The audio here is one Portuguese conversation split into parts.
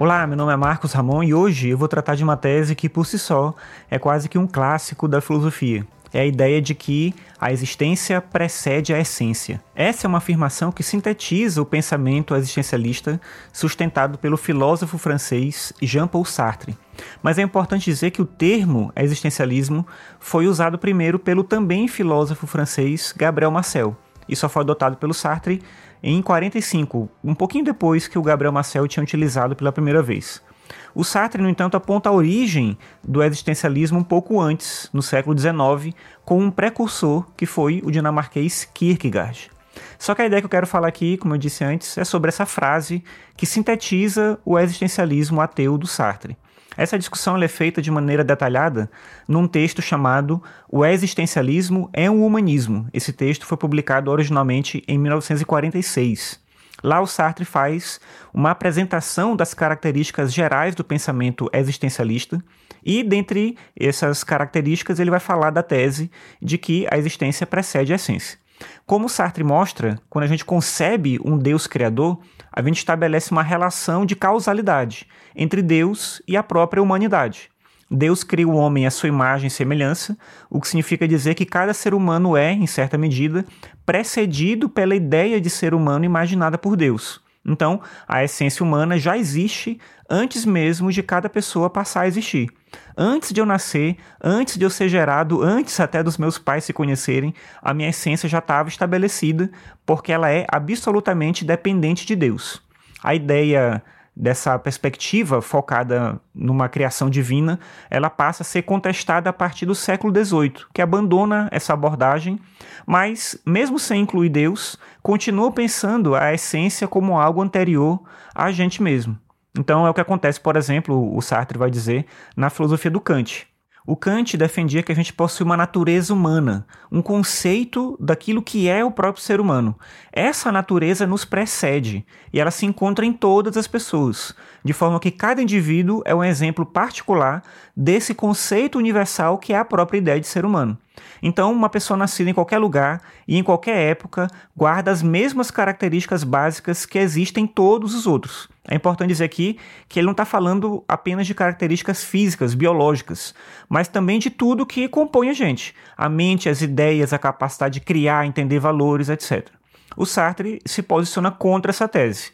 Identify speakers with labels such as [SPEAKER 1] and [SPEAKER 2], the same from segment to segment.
[SPEAKER 1] Olá, meu nome é Marcos Ramon e hoje eu vou tratar de uma tese que por si só é quase que um clássico da filosofia. É a ideia de que a existência precede a essência. Essa é uma afirmação que sintetiza o pensamento existencialista sustentado pelo filósofo francês Jean-Paul Sartre. Mas é importante dizer que o termo existencialismo foi usado primeiro pelo também filósofo francês Gabriel Marcel e só foi adotado pelo Sartre em 45, um pouquinho depois que o Gabriel Marcel tinha utilizado pela primeira vez. O Sartre, no entanto, aponta a origem do existencialismo um pouco antes, no século XIX, com um precursor que foi o dinamarquês Kierkegaard. Só que a ideia que eu quero falar aqui, como eu disse antes, é sobre essa frase que sintetiza o existencialismo ateu do Sartre. Essa discussão é feita de maneira detalhada num texto chamado O Existencialismo é um Humanismo. Esse texto foi publicado originalmente em 1946. Lá o Sartre faz uma apresentação das características gerais do pensamento existencialista e dentre essas características ele vai falar da tese de que a existência precede a essência. Como Sartre mostra, quando a gente concebe um Deus criador, a gente estabelece uma relação de causalidade entre Deus e a própria humanidade. Deus cria o homem à sua imagem e semelhança, o que significa dizer que cada ser humano é, em certa medida, precedido pela ideia de ser humano imaginada por Deus. Então, a essência humana já existe antes mesmo de cada pessoa passar a existir. Antes de eu nascer, antes de eu ser gerado, antes até dos meus pais se conhecerem, a minha essência já estava estabelecida, porque ela é absolutamente dependente de Deus. A ideia dessa perspectiva focada numa criação divina, ela passa a ser contestada a partir do século XVIII, que abandona essa abordagem, mas, mesmo sem incluir Deus, continua pensando a essência como algo anterior a gente mesmo. Então é o que acontece, por exemplo, o Sartre vai dizer na filosofia do Kant. O Kant defendia que a gente possui uma natureza humana, um conceito daquilo que é o próprio ser humano. Essa natureza nos precede e ela se encontra em todas as pessoas, de forma que cada indivíduo é um exemplo particular desse conceito universal que é a própria ideia de ser humano. Então, uma pessoa nascida em qualquer lugar e em qualquer época guarda as mesmas características básicas que existem em todos os outros. É importante dizer aqui que ele não está falando apenas de características físicas, biológicas, mas também de tudo que compõe a gente: a mente, as ideias, a capacidade de criar, entender valores, etc. O Sartre se posiciona contra essa tese.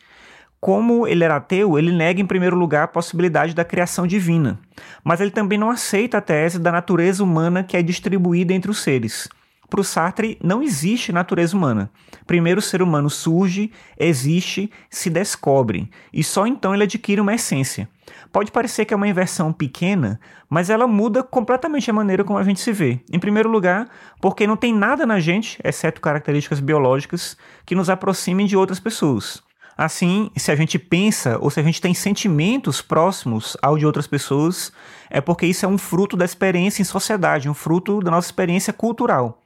[SPEAKER 1] Como ele era ateu, ele nega em primeiro lugar a possibilidade da criação divina, mas ele também não aceita a tese da natureza humana que é distribuída entre os seres. Para o Sartre, não existe natureza humana. Primeiro o ser humano surge, existe, se descobre, e só então ele adquire uma essência. Pode parecer que é uma inversão pequena, mas ela muda completamente a maneira como a gente se vê. Em primeiro lugar, porque não tem nada na gente, exceto características biológicas, que nos aproximem de outras pessoas. Assim, se a gente pensa ou se a gente tem sentimentos próximos ao de outras pessoas, é porque isso é um fruto da experiência em sociedade, um fruto da nossa experiência cultural.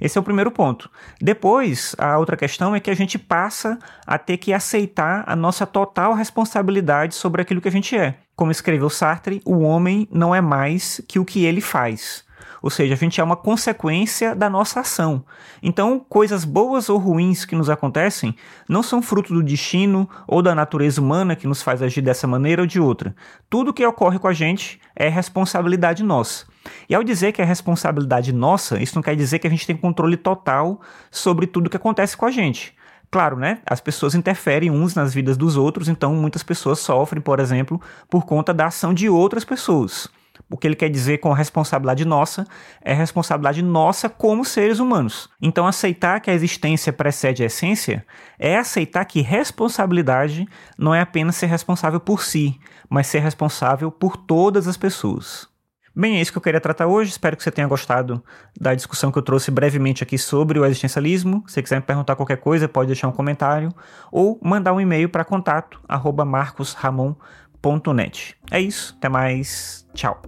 [SPEAKER 1] Esse é o primeiro ponto. Depois, a outra questão é que a gente passa a ter que aceitar a nossa total responsabilidade sobre aquilo que a gente é. Como escreveu Sartre, o homem não é mais que o que ele faz. Ou seja, a gente é uma consequência da nossa ação. Então, coisas boas ou ruins que nos acontecem não são fruto do destino ou da natureza humana que nos faz agir dessa maneira ou de outra. Tudo que ocorre com a gente é responsabilidade nossa. E ao dizer que é responsabilidade nossa, isso não quer dizer que a gente tem controle total sobre tudo que acontece com a gente. Claro, né? As pessoas interferem uns nas vidas dos outros, então muitas pessoas sofrem, por exemplo, por conta da ação de outras pessoas. O que ele quer dizer com responsabilidade nossa é responsabilidade nossa como seres humanos. Então, aceitar que a existência precede a essência é aceitar que responsabilidade não é apenas ser responsável por si, mas ser responsável por todas as pessoas. Bem, é isso que eu queria tratar hoje. Espero que você tenha gostado da discussão que eu trouxe brevemente aqui sobre o existencialismo. Se quiser me perguntar qualquer coisa, pode deixar um comentário ou mandar um e-mail para contato@marcosramon.net. É isso. Até mais. Tchau.